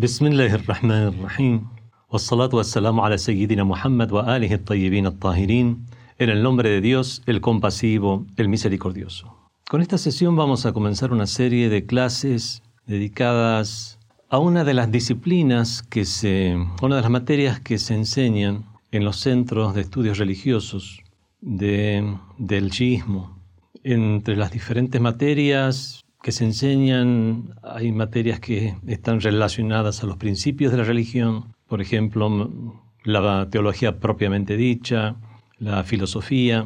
بسم الله الرحمن الرحيم والصلاة والسلام على سيدنا محمد وآله الطيبين الطاهرين en el nombre de Dios, el compasivo, el misericordioso. Con esta sesión vamos a comenzar una serie de clases dedicadas a una de las disciplinas que se, una de las materias que se enseñan en los centros de estudios religiosos de, del chiismo. Entre las diferentes materias que se enseñan hay materias que están relacionadas a los principios de la religión, por ejemplo, la teología propiamente dicha, la filosofía,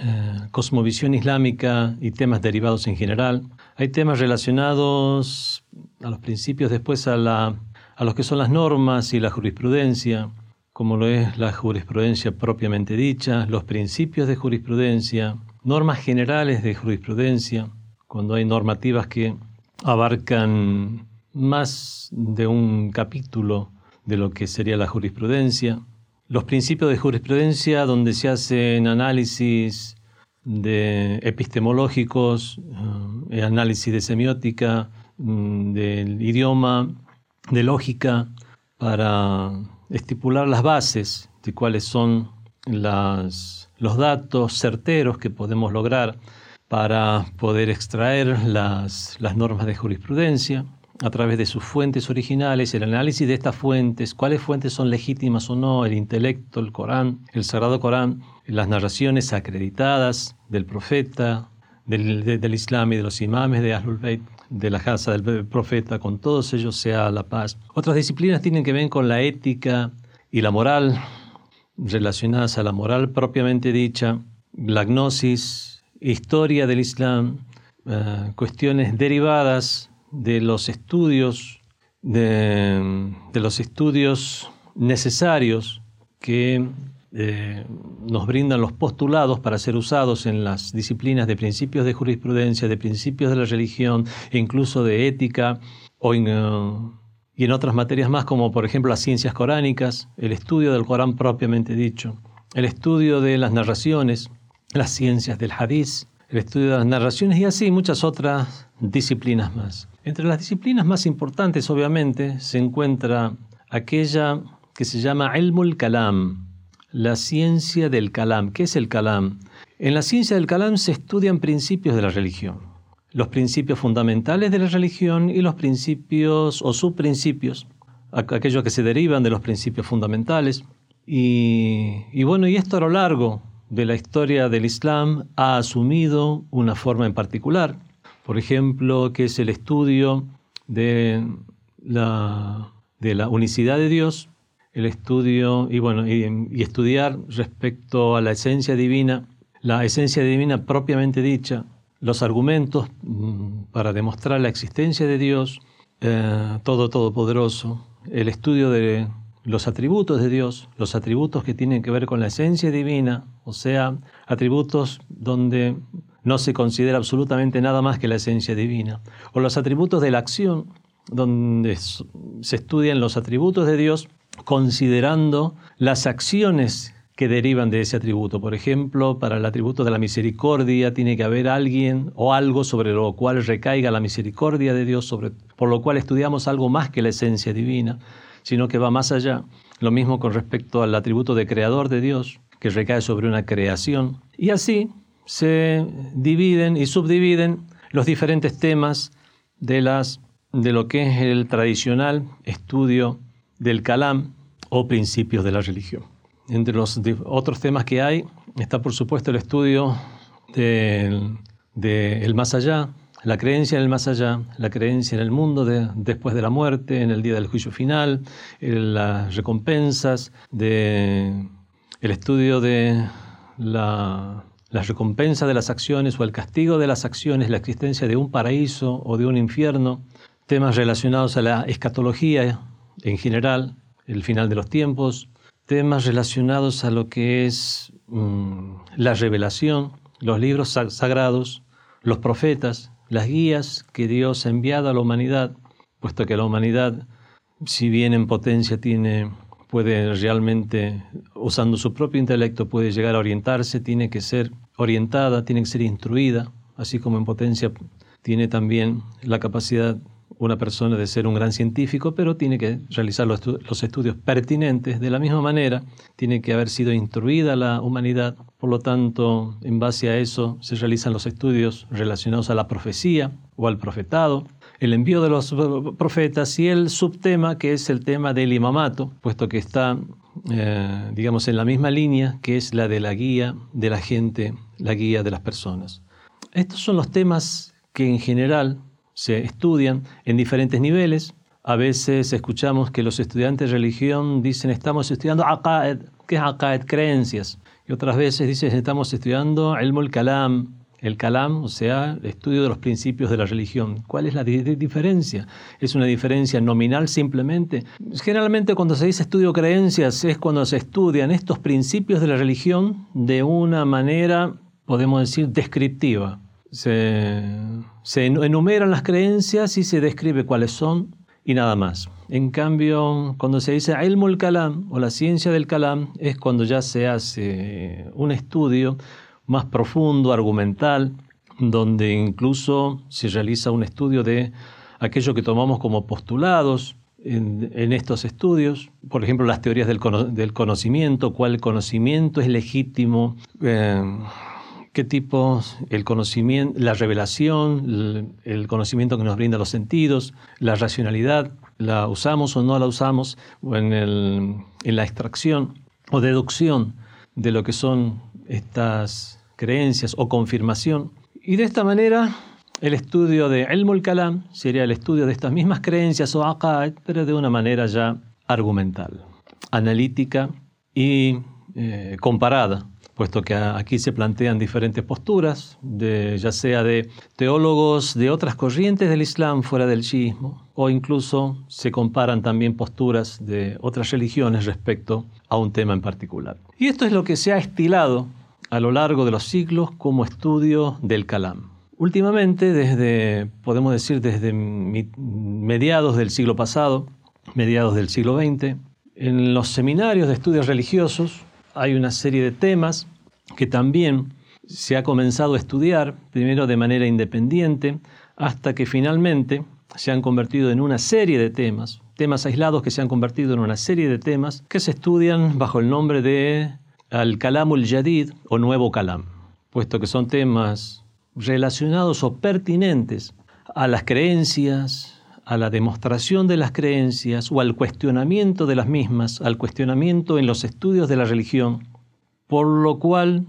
eh, cosmovisión islámica y temas derivados en general. Hay temas relacionados a los principios, después a, la, a los que son las normas y la jurisprudencia, como lo es la jurisprudencia propiamente dicha, los principios de jurisprudencia, normas generales de jurisprudencia, cuando hay normativas que abarcan más de un capítulo de lo que sería la jurisprudencia, los principios de jurisprudencia donde se hacen análisis de epistemológicos, eh, análisis de semiótica, mm, del idioma, de lógica, para estipular las bases de cuáles son los datos certeros que podemos lograr para poder extraer las, normas de jurisprudencia a través de sus fuentes originales, el análisis de estas fuentes, cuáles fuentes son legítimas o no, el intelecto, el Corán, el Sagrado Corán, las narraciones acreditadas del profeta, del, Islam y de los imames de Ahlul Bayt, de la casa del profeta, con todos ellos sea la paz. Otras disciplinas tienen que ver con la ética y la moral, relacionadas a la moral propiamente dicha, la gnosis, historia del Islam, eh, cuestiones derivadas de los estudios, de, los estudios necesarios que eh, nos brindan los postulados para ser usados en las disciplinas de principios de jurisprudencia, de principios de la religión e incluso de ética o eh, y en otras materias más como por ejemplo las ciencias coránicas, el estudio del Corán propiamente dicho, el estudio de las narraciones, las ciencias del hadiz, el estudio de las narraciones y así muchas otras disciplinas más. Entre las disciplinas más importantes, obviamente, se encuentra aquella que se llama Ilmul Kalam, la ciencia del Kalam. ¿Qué es el Kalam? En la ciencia del Kalam se estudian principios de la religión, los principios fundamentales de la religión y los principios o subprincipios, aquellos que se derivan de los principios fundamentales. Y bueno, y esto a lo largo de la historia del Islam ha asumido una forma en particular, por ejemplo, que es el estudio de la, de la unicidad de Dios, el estudio y, bueno, y, estudiar respecto a la esencia divina, la esencia divina propiamente dicha, los argumentos mm, para demostrar la existencia de Dios, eh, todo todopoderoso, el estudio de los atributos de Dios, los atributos que tienen que ver con la esencia divina, o sea, atributos donde no se considera absolutamente nada más que la esencia divina, o los atributos de la acción, donde se estudian los atributos de Dios considerando las acciones que derivan de ese atributo. Por ejemplo, para el atributo de la misericordia tiene que haber alguien o algo sobre lo cual recaiga la misericordia de Dios, sobre, por lo cual estudiamos algo más que la esencia divina sino que va más allá. Lo mismo con respecto al atributo de creador de Dios, que recae sobre una creación. Y así se dividen y subdividen los diferentes temas de, las, de lo que es el tradicional estudio del Kalam o principios de la religión. Entre los otros temas que hay está, por supuesto, el estudio del de más allá, la creencia en el más allá, la creencia en el mundo después de la muerte, en el día del juicio final, las recompensas, de, el estudio de la, recompensa de las acciones o el castigo de las acciones, la existencia de un paraíso o de un infierno, temas relacionados a la escatología en general, el final de los tiempos, temas relacionados a lo que es mm, la revelación, los libros sagrados, los profetas, las guías que Dios ha enviado a la humanidad, puesto que la humanidad, si bien en potencia tiene, puede realmente, usando su propio intelecto, puede llegar a orientarse, tiene que ser orientada, tiene que ser instruida, así como en potencia tiene también la capacidad una persona de ser un gran científico, pero tiene que realizar los, estudios pertinentes. De la misma manera, tiene que haber sido instruida la humanidad. Por lo tanto, en base a eso se realizan los estudios relacionados a la profecía o al profetado, el envío de los profetas y el subtema que es el tema del imamato, puesto que está, eh, digamos, en la misma línea que es la de la guía de la gente, la guía de las personas. Estos son los temas que en general se estudian en diferentes niveles. A veces escuchamos que los estudiantes de religión dicen estamos estudiando aqaed, ¿qué es aqaed? Creencias. Y otras veces dicen estamos estudiando ilm kalam, el kalam, o sea, el estudio de los principios de la religión. ¿Cuál es la diferencia? ¿Es una diferencia nominal simplemente? Generalmente cuando se dice estudio creencias es cuando se estudian estos principios de la religión de una manera, podemos decir, descriptiva se, enumeran las creencias y se describe cuáles son y nada más. En cambio, cuando se dice ilmul kalam o la ciencia del kalam, es cuando ya se hace un estudio más profundo, argumental, donde incluso se realiza un estudio de aquello que tomamos como postulados en, estos estudios, por ejemplo, las teorías del, conocimiento, cuál conocimiento es legítimo. Eh, qué tipos, el conocimiento, la revelación, el conocimiento que nos brinda los sentidos, la racionalidad, la usamos o no la usamos en, en la extracción o deducción de lo que son estas creencias o confirmación. Y de esta manera, el estudio de Elmul Kalam sería el estudio de estas mismas creencias o aqaid, pero de una manera ya argumental, analítica y eh, comparada puesto que aquí se plantean diferentes posturas, de, ya sea de teólogos de otras corrientes del Islam fuera del chiismo, o incluso se comparan también posturas de otras religiones respecto a un tema en particular. Y esto es lo que se ha estilado a lo largo de los siglos como estudio del Kalam. Últimamente, desde, podemos decir, desde mediados del siglo pasado, mediados del siglo XX, en los seminarios de estudios religiosos hay una serie de temas que también se ha comenzado a estudiar, primero de manera independiente, hasta que finalmente se han convertido en una serie de temas, temas aislados que se han convertido en una serie de temas que se estudian bajo el nombre de Al-Kalamul Jadid o Nuevo Kalam, puesto que son temas relacionados o pertinentes a las creencias, a la demostración de las creencias o al cuestionamiento de las mismas, al cuestionamiento en los estudios de la religión, por lo cual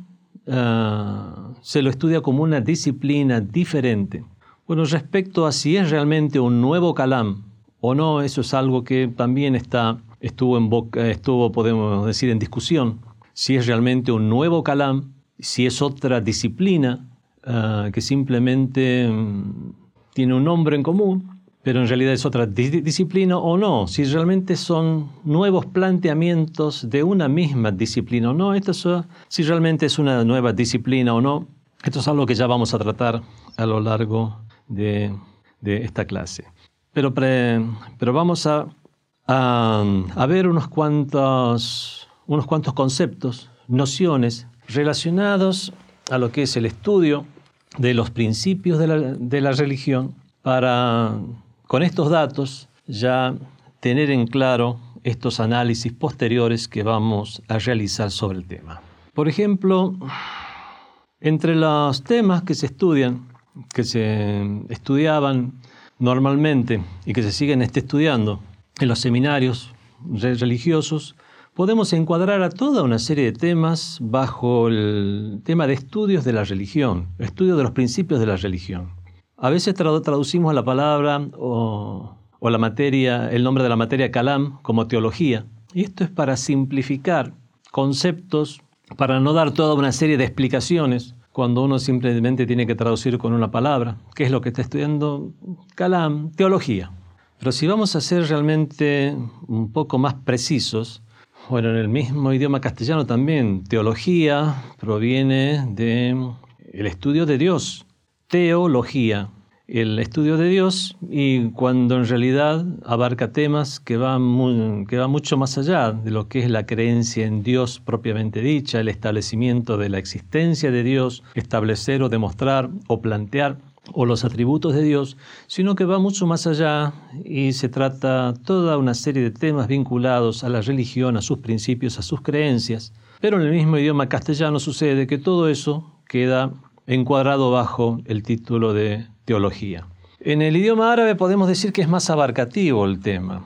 ah, se lo estudia como una disciplina diferente. Bueno, respecto a si es realmente un nuevo calam o no, eso es algo que también está, estuvo, en podemos decir, en discusión. Si es realmente un nuevo calam, si es otra disciplina ah, que simplemente mm, tiene un nombre en común, pero en realidad es otra disciplina o no, si realmente son nuevos planteamientos de una misma disciplina o no, esto si realmente es una nueva disciplina o no, esto es algo que ya vamos a tratar a lo largo de, esta clase. Pero, pero vamos a, a, ver unos cuantos, unos cuantos conceptos, nociones relacionados a lo que es el estudio de los principios de la, de la religión para con estos datos ya tener en claro estos análisis posteriores que vamos a realizar sobre el tema. Por ejemplo, entre los temas que se estudian, que se estudiaban normalmente y que se siguen estudiando en los seminarios religiosos, podemos encuadrar a toda una serie de temas bajo el tema de estudios de la religión, estudio de los principios de la religión. A veces traducimos la palabra o, la materia, el nombre de la materia kalam como teología. Y esto es para simplificar conceptos, para no dar toda una serie de explicaciones cuando uno simplemente tiene que traducir con una palabra. ¿Qué es lo que está estudiando? Kalam, teología. Pero si vamos a ser realmente un poco más precisos, bueno, en el mismo idioma castellano también, teología proviene el estudio de Dios, teología, el estudio de Dios, y cuando en realidad abarca temas que van, que mucho más allá de lo que es la creencia en Dios propiamente dicha, el establecimiento de la existencia de Dios, establecer o demostrar o plantear o los atributos de Dios, sino que va mucho más allá y se trata toda una serie de temas vinculados a la religión, a sus principios, a sus creencias. Pero en el mismo idioma castellano sucede que todo eso queda encuadrado bajo el título de teología. En el idioma árabe podemos decir que es más abarcativo el tema.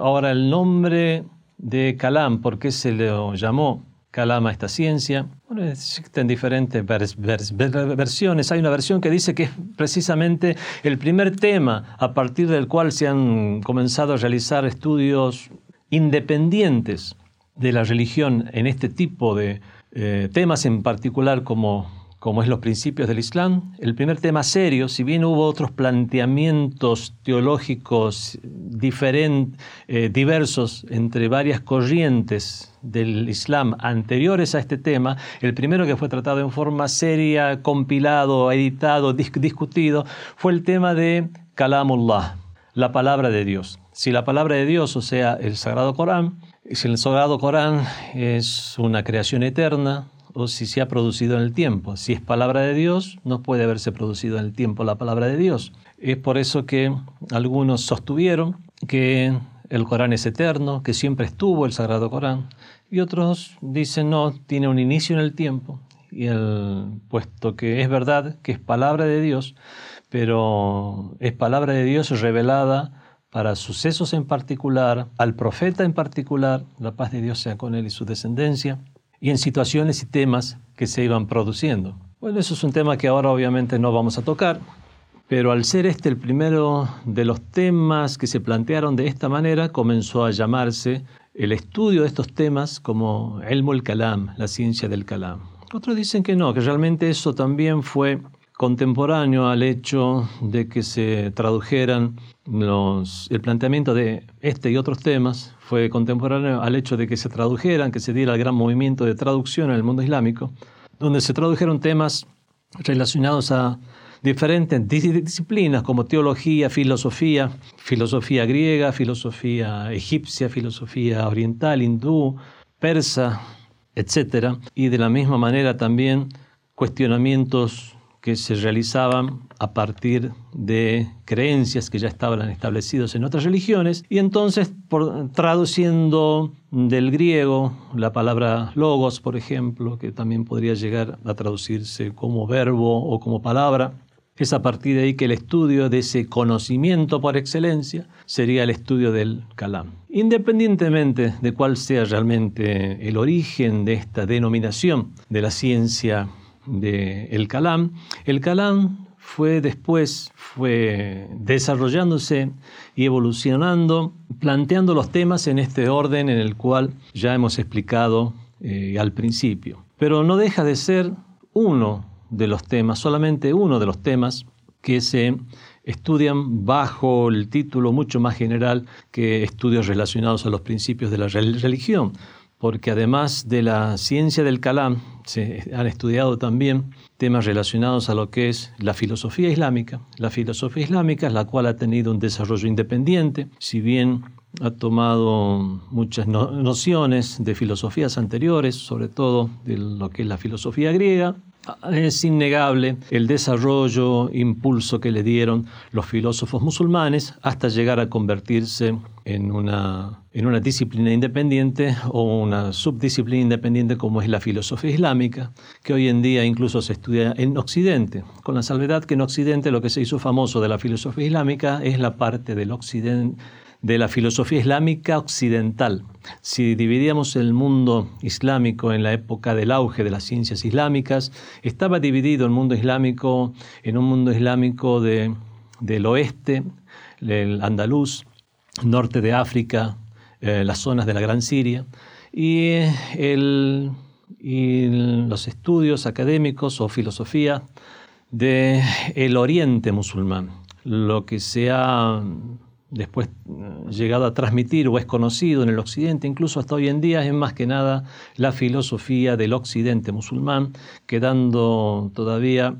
Ahora el nombre de Kalam, ¿por qué se le llamó Kalam a esta ciencia? Bueno, existen diferentes versiones. Hay una versión que dice que es precisamente el primer tema a partir del cual se han comenzado a realizar estudios independientes de la religión en este tipo de eh, temas en particular como, como es los principios del Islam. El primer tema serio, si bien hubo otros planteamientos teológicos eh, diversos entre varias corrientes del Islam anteriores a este tema, el primero que fue tratado en forma seria, compilado, editado, discutido, fue el tema de Kalamullah, la palabra de Dios. Si la palabra de Dios, o sea, el Sagrado Corán, si el Sagrado Corán es una creación eterna o si se ha producido en el tiempo. Si es palabra de Dios, no puede haberse producido en el tiempo la palabra de Dios. Es por eso que algunos sostuvieron que el Corán es eterno, que siempre estuvo el Sagrado Corán, y otros dicen no, tiene un inicio en el tiempo, y puesto que es verdad que es palabra de Dios, pero es palabra de Dios revelada para sucesos en particular, al profeta en particular, la paz de Dios sea con él y su descendencia, y en situaciones y temas que se iban produciendo. Bueno, eso es un tema que ahora obviamente no vamos a tocar, pero al ser este el primero de los temas que se plantearon de esta manera, comenzó a llamarse el estudio de estos temas como el Kalam, la ciencia del Kalam. Otros dicen que no, que realmente eso también fue contemporáneo al hecho de que se tradujeran el planteamiento de este y otros temas, fue contemporáneo al hecho de que se tradujeran, que se diera el gran movimiento de traducción en el mundo islámico, donde se tradujeron temas relacionados a diferentes disciplinas como teología, filosofía, filosofía griega, filosofía egipcia, filosofía oriental, hindú, persa, etc. Y de la misma manera también cuestionamientos que se realizaban a partir de creencias que ya estaban establecidos en otras religiones y entonces traduciendo del griego la palabra logos, por ejemplo, que también podría llegar a traducirse como verbo o como palabra, es a partir de ahí que el estudio de ese conocimiento por excelencia sería el estudio del Kalam. Independientemente de cuál sea realmente el origen de esta denominación de la ciencia del el Kalam. El Kalam fue después, fue desarrollándose y evolucionando, planteando los temas en este orden en el cual ya hemos explicado eh, al principio. Pero no deja de ser uno de los temas, solamente uno de los temas que se estudian bajo el título mucho más general que estudios relacionados a los principios de la religión, porque además de la ciencia del Kalam, se han estudiado también temas relacionados a lo que es la filosofía islámica. La filosofía islámica es la cual ha tenido un desarrollo independiente, si bien ha tomado muchas nociones de filosofías anteriores, sobre todo de lo que es la filosofía griega, es innegable el desarrollo, impulso que le dieron los filósofos musulmanes hasta llegar a convertirse en una, en una disciplina independiente o una subdisciplina independiente como es la filosofía islámica, que hoy en día incluso se estudia en Occidente, con la salvedad que en Occidente lo que se hizo famoso de la filosofía islámica es la parte del Occidente de la filosofía islámica occidental. Si dividíamos el mundo islámico en la época del auge de las ciencias islámicas, estaba dividido el mundo islámico en un mundo islámico de, del oeste, el andaluz, norte de África, eh, las zonas de la Gran Siria, y, los estudios académicos o filosofía del el oriente musulmán, lo que se ha después eh, llegado a transmitir o es conocido en el occidente, incluso hasta hoy en día, es más que nada la filosofía del occidente musulmán, quedando todavía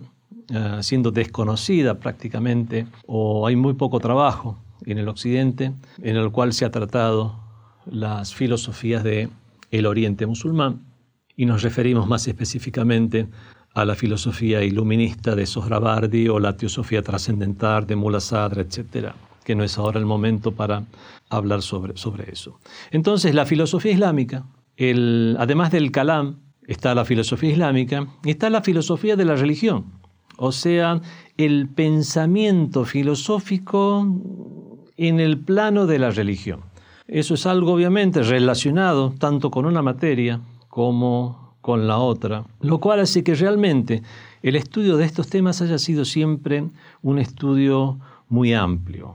eh, siendo desconocida prácticamente, o hay muy poco trabajo en el occidente en el cual se ha tratado las filosofías del el oriente musulmán y nos referimos más específicamente a la filosofía iluminista de Sohrabardi o la teosofía trascendental de Mullah Sadr, etc., que no es ahora el momento para hablar sobre, sobre eso. Entonces, la filosofía islámica, el, además del kalam, está la filosofía islámica y está la filosofía de la religión, o sea, el pensamiento filosófico en el plano de la religión. Eso es algo obviamente relacionado tanto con una materia como con la otra, lo cual hace que realmente el estudio de estos temas haya sido siempre un estudio muy amplio.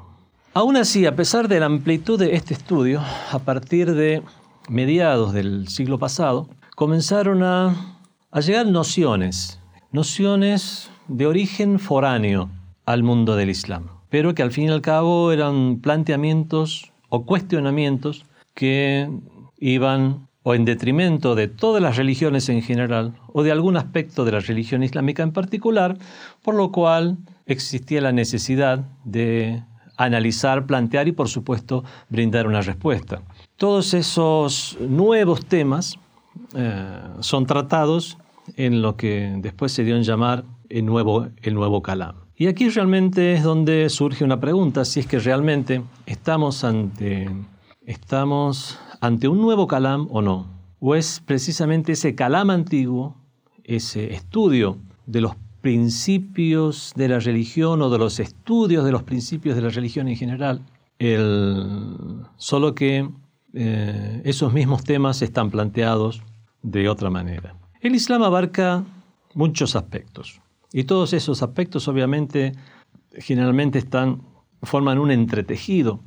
Aún así, a pesar de la amplitud de este estudio, a partir de mediados del siglo pasado, comenzaron a, a llegar nociones, nociones de origen foráneo al mundo del Islam, pero que al fin y al cabo eran planteamientos o cuestionamientos que iban o en detrimento de todas las religiones en general o de algún aspecto de la religión islámica en particular, por lo cual existía la necesidad de analizar, plantear y por supuesto brindar una respuesta. Todos esos nuevos temas eh, son tratados en lo que después se dio en llamar el nuevo, el nuevo Kalam. Y aquí realmente es donde surge una pregunta, si es que realmente estamos ante, estamos ante un nuevo Kalam o no. O es precisamente ese Kalam antiguo, ese estudio de los principios de la religión o de los estudios de los principios de la religión en general, el, solo que eh, esos mismos temas están planteados de otra manera. El Islam abarca muchos aspectos. Y todos esos aspectos obviamente generalmente están, forman un entretejido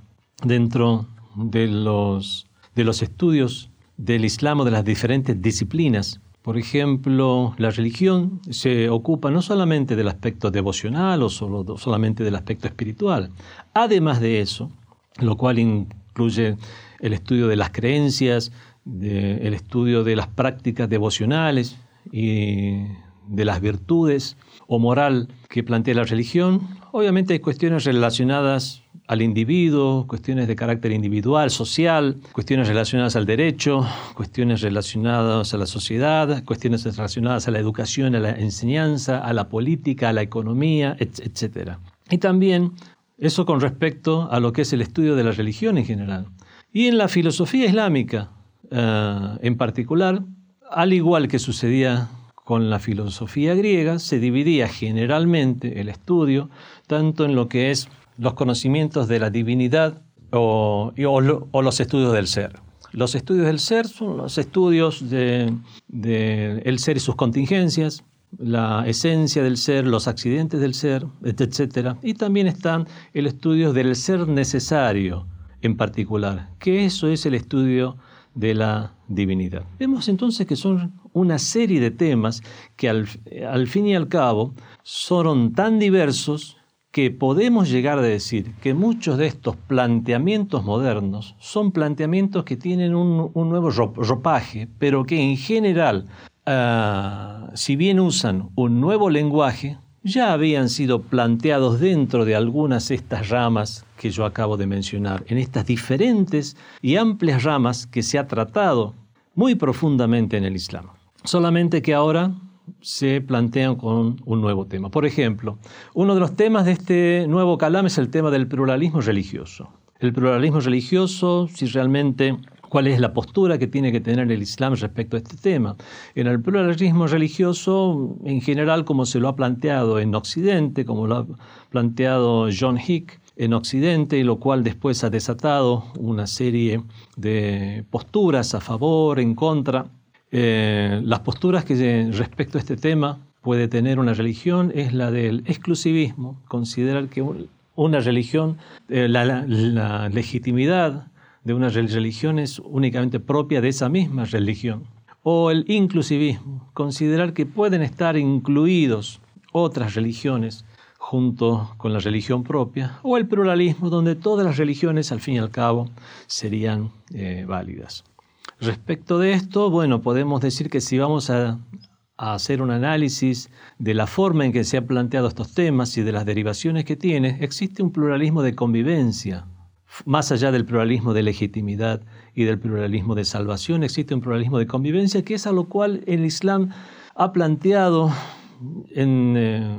dentro de los, de los estudios del Islam o de las diferentes disciplinas. Por ejemplo, la religión se ocupa no solamente del aspecto devocional o solo, solamente del aspecto espiritual. Además de eso, lo cual incluye el estudio de las creencias, el estudio de las prácticas devocionales y de las virtudes o moral que plantea la religión. Obviamente hay cuestiones relacionadas al individuo, cuestiones de carácter individual, social, cuestiones relacionadas al derecho, cuestiones relacionadas a la sociedad, cuestiones relacionadas a la educación, a la enseñanza, a la política, a la economía, etc. Y también eso con respecto a lo que es el estudio de la religión en general. Y en la filosofía islámica eh, en particular, al igual que sucedía con la filosofía griega, se dividía generalmente el estudio tanto en lo que es los conocimientos de la divinidad o, los estudios del ser. Los estudios del ser son los estudios del de, ser y sus contingencias, la esencia del ser, los accidentes del ser, etc. Y también están el estudio del ser necesario en particular, que eso es el estudio de la divinidad. Vemos entonces que son una serie de temas que al, fin y al cabo son tan diversos que podemos llegar a decir que muchos de estos planteamientos modernos son planteamientos que tienen un, nuevo ropaje, pero que en general, ah, si bien usan un nuevo lenguaje, ya habían sido planteados dentro de algunas de estas ramas que yo acabo de mencionar, en estas diferentes y amplias ramas que se ha tratado muy profundamente en el Islam. Solamente que ahora se plantean con un nuevo tema. Por ejemplo, uno de los temas de este nuevo calam es el tema del pluralismo religioso. El pluralismo religioso, si realmente cuál es la postura que tiene que tener el Islam respecto a este tema. En el pluralismo religioso, en general, como se lo ha planteado en Occidente, como lo ha planteado John Hick en Occidente, y lo cual después ha desatado una serie de posturas a favor, en contra. Eh, las posturas que respecto a este tema puede tener una religión es la del exclusivismo, considerar que una religión, eh, la legitimidad de una religión es únicamente propia de esa misma religión. O el inclusivismo, considerar que pueden estar incluidos otras religiones junto con la religión propia, o el pluralismo, donde todas las religiones al fin y al cabo serían eh, válidas. Respecto de esto, bueno, podemos decir que si vamos a, hacer un análisis de la forma en que se han planteado estos temas y de las derivaciones que tiene, existe un pluralismo de convivencia. Más allá del pluralismo de legitimidad y del pluralismo de salvación, existe un pluralismo de convivencia que es a lo cual el Islam ha planteado eh,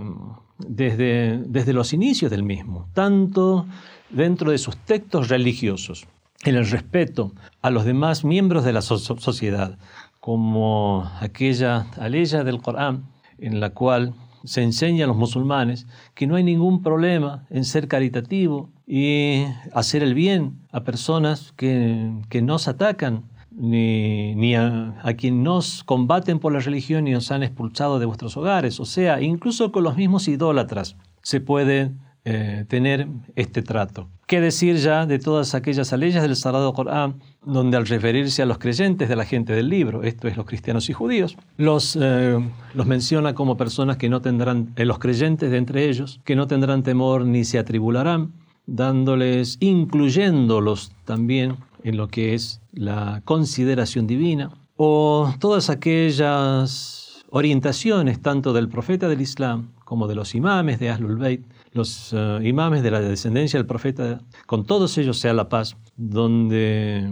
desde, desde los inicios del mismo, tanto dentro de sus textos religiosos, en el respeto a los demás miembros de la sociedad, como aquella aleya del Corán en la cual se enseña a los musulmanes que no hay ningún problema en ser caritativo y hacer el bien a personas que, que nos atacan, ni, ni a, a quien nos combaten por la religión y nos han expulsado de vuestros hogares. O sea, incluso con los mismos idólatras se puede eh, tener este trato. ¿Qué decir ya de todas aquellas leyes del Sagrado Corán, donde al referirse a los creyentes de la gente del libro, esto es los cristianos y judíos, los, eh, los menciona como personas que no tendrán, eh, los creyentes de entre ellos, que no tendrán temor ni se atribularán, dándoles, incluyéndolos también en lo que es la consideración divina, o todas aquellas orientaciones tanto del profeta del Islam como de los imames de Ahlul Bayt, los uh, imames de la descendencia del profeta, con todos ellos sea la paz, donde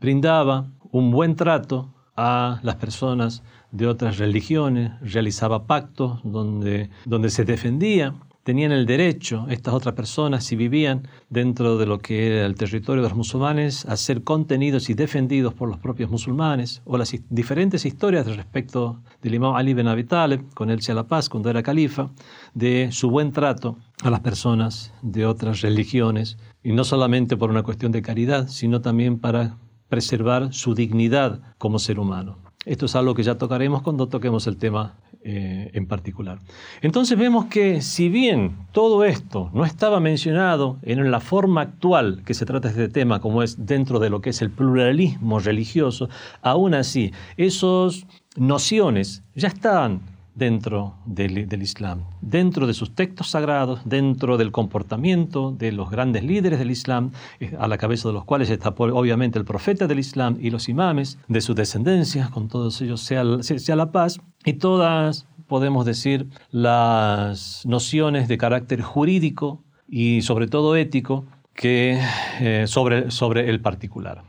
brindaba un buen trato a las personas de otras religiones, realizaba pactos donde, donde se defendía tenían el derecho, estas otras personas, si vivían dentro de lo que era el territorio de los musulmanes, a ser contenidos y defendidos por los propios musulmanes, o las diferentes historias respecto del imam Ali ben Abi Talib, con él sea la paz, cuando era califa, de su buen trato a las personas de otras religiones, y no solamente por una cuestión de caridad, sino también para preservar su dignidad como ser humano. Esto es algo que ya tocaremos cuando toquemos el tema eh, en particular. Entonces vemos que si bien todo esto no estaba mencionado en la forma actual que se trata este tema, como es dentro de lo que es el pluralismo religioso, aún así, esas nociones ya estaban dentro del, Islam, dentro de sus textos sagrados, dentro del comportamiento de los grandes líderes del Islam, eh, a la cabeza de los cuales está obviamente el profeta del Islam y los imames de su descendencia, con todos ellos sea, sea la paz, y todas, podemos decir, las nociones de carácter jurídico y sobre todo ético que eh, sobre, sobre el particular,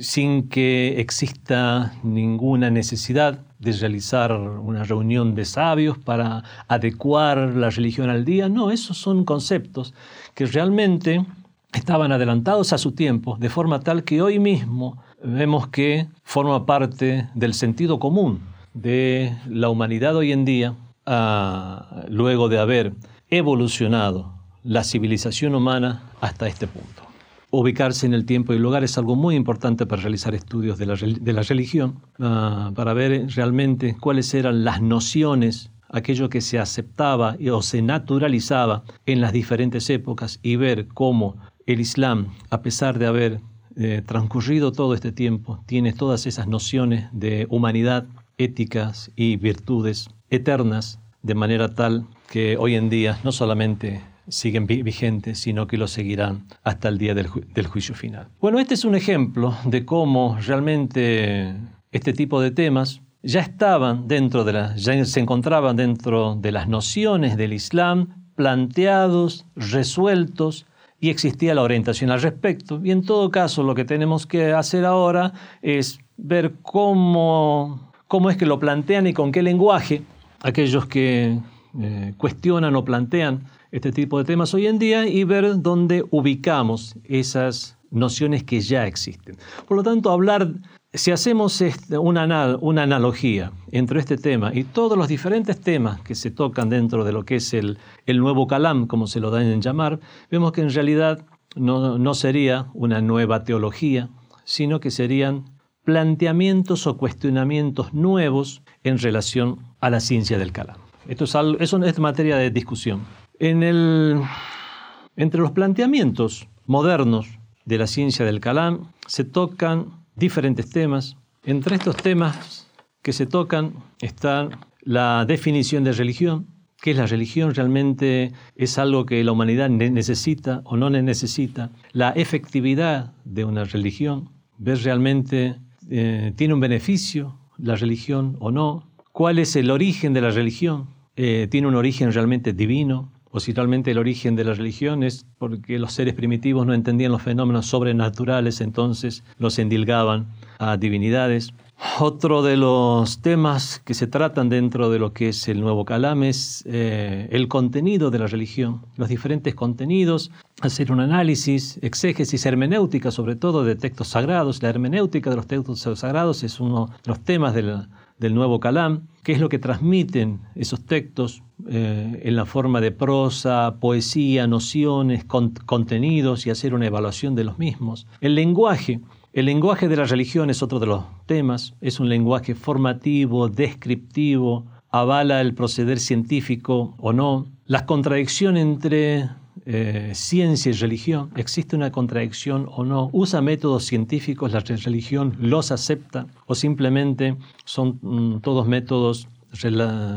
sin que exista ninguna necesidad de realizar una reunión de sabios para adecuar la religión al día. No, esos son conceptos que realmente estaban adelantados a su tiempo, de forma tal que hoy mismo vemos que forma parte del sentido común de la humanidad hoy en día, ah, luego de haber evolucionado la civilización humana hasta este punto. Ubicarse en el tiempo y lugar es algo muy importante para realizar estudios de la, religión, ah, para ver realmente cuáles eran las nociones, aquello que se aceptaba o se naturalizaba en las diferentes épocas y ver cómo el Islam, a pesar de haber eh, transcurrido todo este tiempo, tiene todas esas nociones de humanidad, éticas y virtudes eternas, de manera tal que hoy en día no solamente siguen vigentes, sino que lo seguirán hasta el día del, juicio final. Bueno, este es un ejemplo de cómo realmente este tipo de temas ya estaban dentro de las, ya se encontraban dentro de las nociones del Islam planteados, resueltos y existía la orientación al respecto. Y en todo caso, lo que tenemos que hacer ahora es ver cómo, cómo es que lo plantean y con qué lenguaje aquellos que eh, cuestionan o plantean este tipo de temas hoy en día y ver dónde ubicamos esas nociones que ya existen. Por lo tanto, hablar, si hacemos este, una, analogía entre este tema y todos los diferentes temas que se tocan dentro de lo que es el, el nuevo calam, como se lo dan en llamar, vemos que en realidad no, no sería una nueva teología, sino que serían planteamientos o cuestionamientos nuevos en relación a la ciencia del calam. Esto es, algo, materia de discusión. Entre los planteamientos modernos de la ciencia del Calam se tocan diferentes temas. Entre estos temas que se tocan está la definición de religión, qué es la religión, realmente es algo que la humanidad necesita o no necesita, la efectividad de una religión, ver realmente eh, tiene un beneficio la religión o no, cuál es el origen de la religión, eh, tiene un origen realmente divino, o si realmente el origen de la religión es porque los seres primitivos no entendían los fenómenos sobrenaturales, entonces los endilgaban a divinidades. Otro de los temas que se tratan dentro de lo que es el nuevo Calam es eh, el contenido de la religión, los diferentes contenidos, hacer un análisis, exégesis, hermenéutica sobre todo de textos sagrados. La hermenéutica de los textos sagrados es uno de los temas del, nuevo Calam, que es lo que transmiten esos textos eh, en la forma de prosa, poesía, nociones, contenidos y hacer una evaluación de los mismos. El lenguaje el lenguaje de la religión es otro de los temas, es un lenguaje formativo, descriptivo, avala el proceder científico o no. La contradicción entre eh, ciencia y religión, ¿existe una contradicción o no? ¿Usa métodos científicos, la religión los acepta o simplemente son mm, todos métodos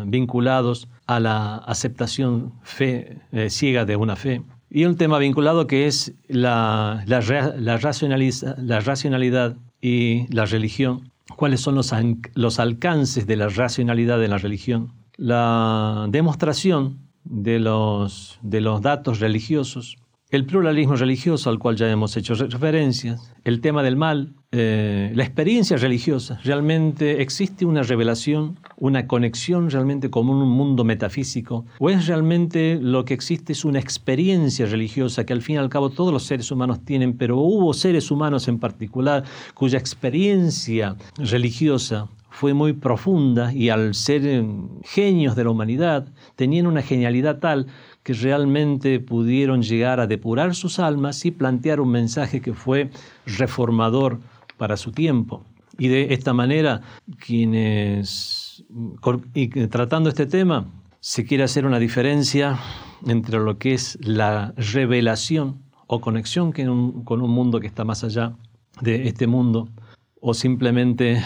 vinculados a la aceptación fe, eh, ciega de una fe? Y un tema vinculado que es la, la, la, racionalidad y la religión. ¿Cuáles son los, los alcances de la racionalidad en la religión? La demostración de los, de los datos religiosos el pluralismo religioso al cual ya hemos hecho referencias, el tema del mal, eh, la experiencia religiosa. ¿Realmente existe una revelación, una conexión realmente con un mundo metafísico? ¿O es realmente lo que existe es una experiencia religiosa que al fin y al cabo todos los seres humanos tienen, pero hubo seres humanos en particular cuya experiencia religiosa fue muy profunda y al ser eh, genios de la humanidad tenían una genialidad tal que realmente pudieron llegar a depurar sus almas y plantear un mensaje que fue reformador para su tiempo. Y de esta manera, quienes, tratando este tema, se quiere hacer una diferencia entre lo que es la revelación o conexión con un mundo que está más allá de este mundo, o simplemente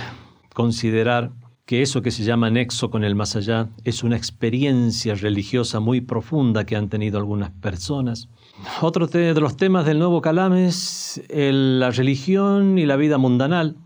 considerar que eso que se llama nexo con el más allá es una experiencia religiosa muy profunda que han tenido algunas personas. Otro de los temas del nuevo Calam es la religión y la vida mundanal.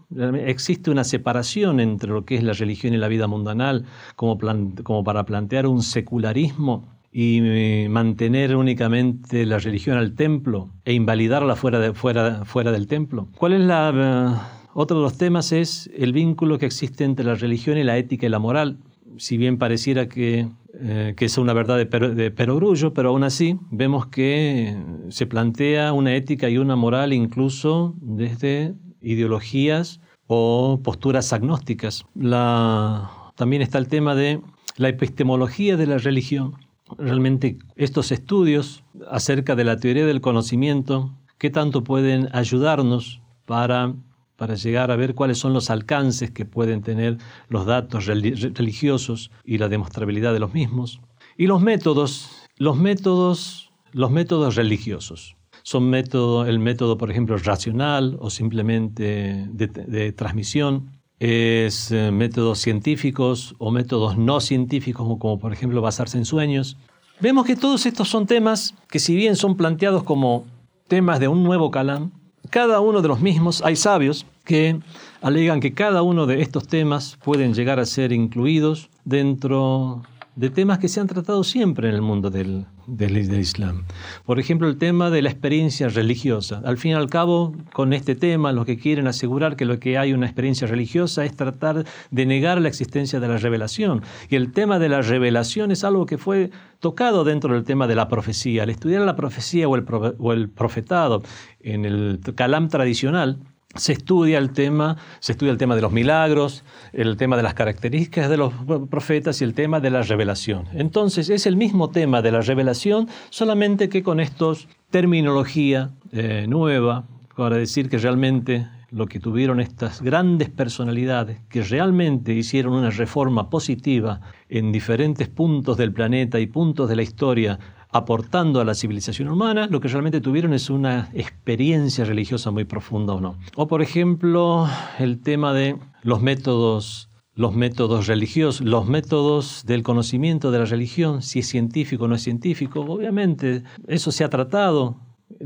Existe una separación entre lo que es la religión y la vida mundanal, como, para plantear un secularismo y eh, mantener únicamente la religión al templo e invalidarla fuera, de, fuera, fuera del templo. ¿Cuál es la otro de los temas es el vínculo que existe entre la religión y la ética y la moral. Si bien pareciera que, eh, es una verdad de, perogrullo, pero aún así vemos que se plantea una ética y una moral incluso desde ideologías o posturas agnósticas. también está el tema de la epistemología de la religión. Realmente estos estudios acerca de la teoría del conocimiento, ¿qué tanto pueden ayudarnos para para llegar a ver cuáles son los alcances que pueden tener los datos religiosos y la demostrabilidad de los mismos. Y los métodos, los métodos, los métodos religiosos. Son método, el método, por ejemplo, racional o simplemente de, transmisión. Es eh, métodos científicos o métodos no científicos, como, como por ejemplo basarse en sueños. Vemos que todos estos son temas que si bien son planteados como temas de un nuevo calán, cada uno de los mismos, hay sabios que alegan que cada uno de estos temas pueden llegar a ser incluidos dentro de temas que se han tratado siempre en el mundo del, Islam. Por ejemplo, el tema de la experiencia religiosa. Al fin y al cabo, con este tema, los que quieren asegurar que lo que hay una experiencia religiosa es tratar de negar la existencia de la revelación. Y el tema de la revelación es algo que fue tocado dentro del tema de la profecía. Al estudiar la profecía o el, o el profetado en el calam tradicional, se estudia el tema, se estudia el tema de los milagros, el tema de las características de los profetas y el tema de la revelación. Entonces es el mismo tema de la revelación, solamente que con estos terminología eh, nueva para decir que realmente lo que tuvieron estas grandes personalidades que realmente hicieron una reforma positiva en diferentes puntos del planeta y puntos de la historia aportando a la civilización humana, lo que realmente tuvieron es una experiencia religiosa muy profunda o no. O por ejemplo, el tema de los métodos los métodos religiosos, los métodos del conocimiento de la religión, si es científico o no es científico, obviamente eso se ha tratado.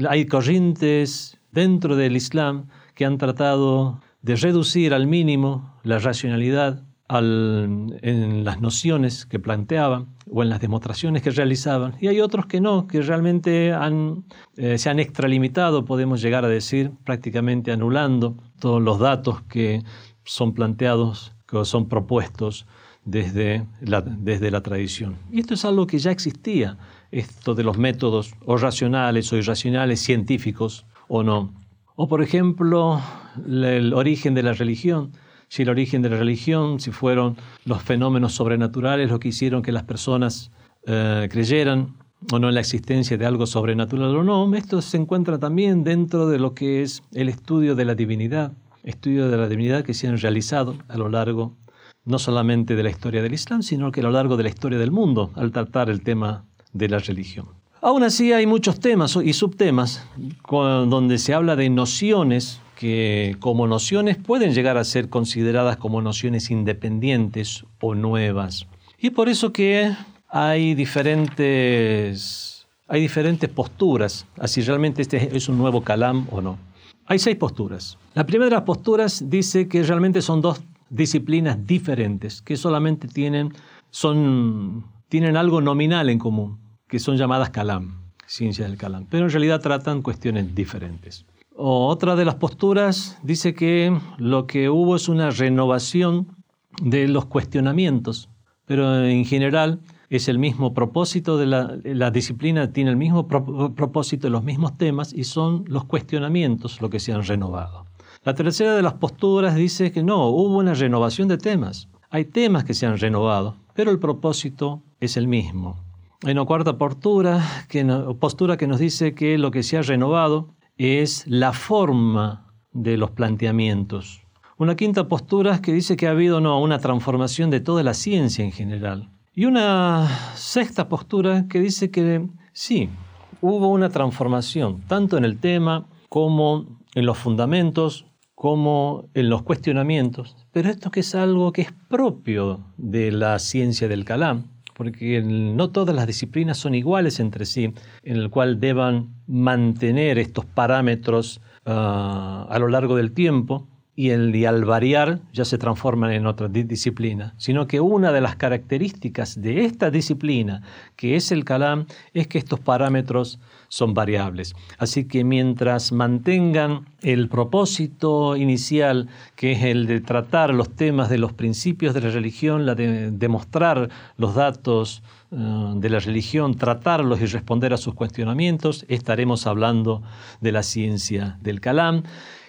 Hay corrientes dentro del Islam que han tratado de reducir al mínimo la racionalidad en las nociones que planteaban o en las demostraciones que realizaban, y hay otros que no, que realmente han, eh, se han extralimitado, podemos llegar a decir, prácticamente anulando todos los datos que son planteados, que son propuestos desde la, desde la tradición. Y esto es algo que ya existía, esto de los métodos o racionales o irracionales, científicos o no. O por ejemplo, el origen de la religión. Si el origen de la religión, si fueron los fenómenos sobrenaturales los que hicieron que las personas eh, creyeran o no en la existencia de algo sobrenatural o no, esto se encuentra también dentro de lo que es el estudio de la divinidad, estudio de la divinidad que se han realizado a lo largo no solamente de la historia del Islam, sino que a lo largo de la historia del mundo al tratar el tema de la religión. Aún así hay muchos temas y subtemas donde se habla de nociones que como nociones pueden llegar a ser consideradas como nociones independientes o nuevas. Y por eso que hay diferentes, hay diferentes posturas, así realmente este es un nuevo calam o no. Hay seis posturas. La primera de las posturas dice que realmente son dos disciplinas diferentes, que solamente tienen, son, tienen algo nominal en común, que son llamadas calam, ciencia del calam, pero en realidad tratan cuestiones diferentes. Otra de las posturas dice que lo que hubo es una renovación de los cuestionamientos, pero en general es el mismo propósito de la, disciplina, tiene el mismo propósito, los mismos temas y son los cuestionamientos lo que se han renovado. La tercera de las posturas dice que no, hubo una renovación de temas. Hay temas que se han renovado, pero el propósito es el mismo. Hay una cuarta postura que, postura que nos dice que lo que se ha renovado es la forma de los planteamientos. Una quinta postura que dice que ha habido no, una transformación de toda la ciencia en general. Y una sexta postura que dice que sí, hubo una transformación, tanto en el tema como en los fundamentos, como en los cuestionamientos, pero esto que es algo que es propio de la ciencia del Calam, porque no todas las disciplinas son iguales entre sí, en el cual deban mantener estos parámetros ah, a lo largo del tiempo, y, el, al variar ya se transforman en otra disciplina, sino que una de las características de esta disciplina, que es el Kalam, es que estos parámetros son variables. Así que mientras mantengan el propósito inicial, que es el de tratar los temas de los principios de la religión, la de demostrar los datos eh, de la religión, tratarlos y responder a sus cuestionamientos, estaremos hablando de la ciencia del Kalam.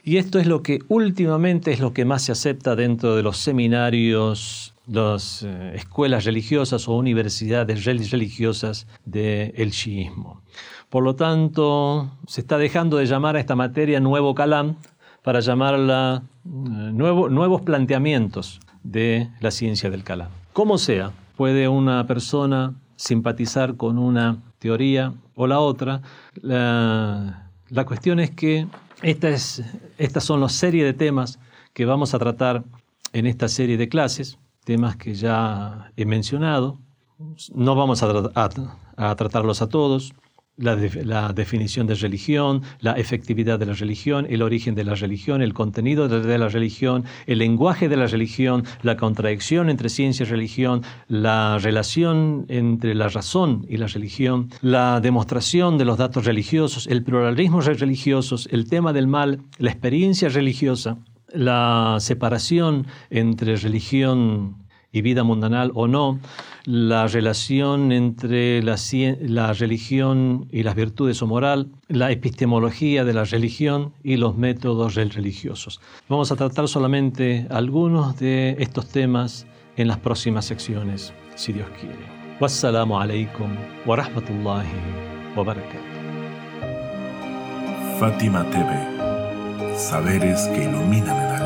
Y esto es lo que últimamente es lo que más se acepta dentro de los seminarios, las eh, escuelas religiosas o universidades religiosas del shiismo. Por lo tanto, se está dejando de llamar a esta materia nuevo calam para llamarla eh, nuevos planteamientos de la ciencia del calam. Como sea, puede una persona simpatizar con una teoría o la otra. Cuestión es que es, estas son las series de temas que vamos a tratar en esta serie de clases, temas que ya he mencionado. No vamos a tratarlos a todos, la, definición de religión, la efectividad de la religión, el origen de la religión, el contenido de, la religión, el lenguaje de la religión, la contradicción entre ciencia y religión, la relación entre la razón y la religión, la demostración de los datos religiosos, el pluralismo religioso, el tema del mal, la experiencia religiosa, la separación entre religión y vida mundanal o no, la relación entre la, la, religión y las virtudes o moral, la epistemología de la religión y los métodos religiosos. Vamos a tratar solamente algunos de estos temas en las próximas secciones, si Dios quiere. Wassalamu alaikum wa rahmatullahi wa barakatuh. Fátima TV, saberes que iluminan el alma.